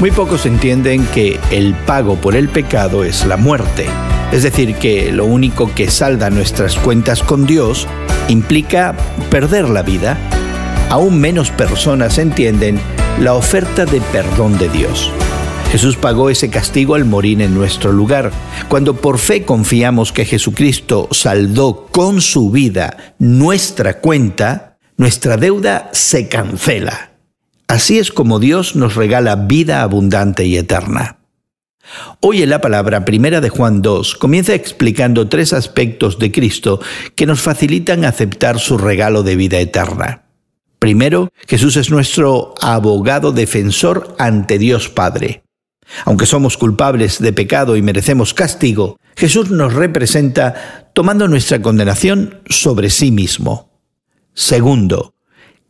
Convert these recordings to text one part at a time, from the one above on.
Muy pocos entienden que el pago por el pecado es la muerte. Es decir, que lo único que salda nuestras cuentas con Dios implica perder la vida. Aún menos personas entienden la oferta de perdón de Dios. Jesús pagó ese castigo al morir en nuestro lugar. Cuando por fe confiamos que Jesucristo saldó con su vida nuestra cuenta, nuestra deuda se cancela. Así es como Dios nos regala vida abundante y eterna. Hoy en la palabra primera de Juan 2 comienza explicando tres aspectos de Cristo que nos facilitan aceptar su regalo de vida eterna. Primero, Jesús es nuestro abogado defensor ante Dios Padre. Aunque somos culpables de pecado y merecemos castigo, Jesús nos representa tomando nuestra condenación sobre sí mismo. Segundo,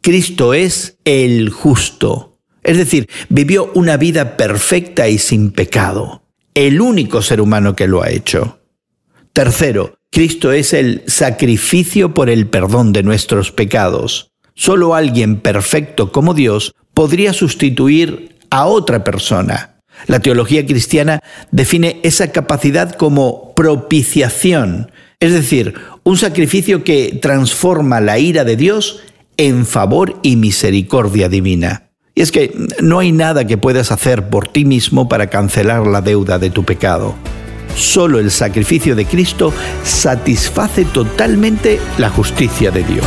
Cristo es el justo, es decir, vivió una vida perfecta y sin pecado, el único ser humano que lo ha hecho. Tercero, Cristo es el sacrificio por el perdón de nuestros pecados. Solo alguien perfecto como Dios podría sustituir a otra persona. La teología cristiana define esa capacidad como propiciación, es decir, un sacrificio que transforma la ira de Dios en favor y misericordia divina. Y es que no hay nada que puedas hacer por ti mismo para cancelar la deuda de tu pecado. Solo el sacrificio de Cristo satisface totalmente la justicia de Dios.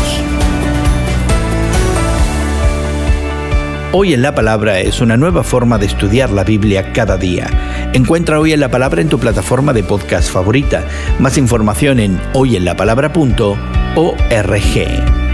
Hoy en la Palabra es una nueva forma de estudiar la Biblia cada día. Encuentra Hoy en la Palabra en tu plataforma de podcast favorita. Más información en hoyenlapalabra.org.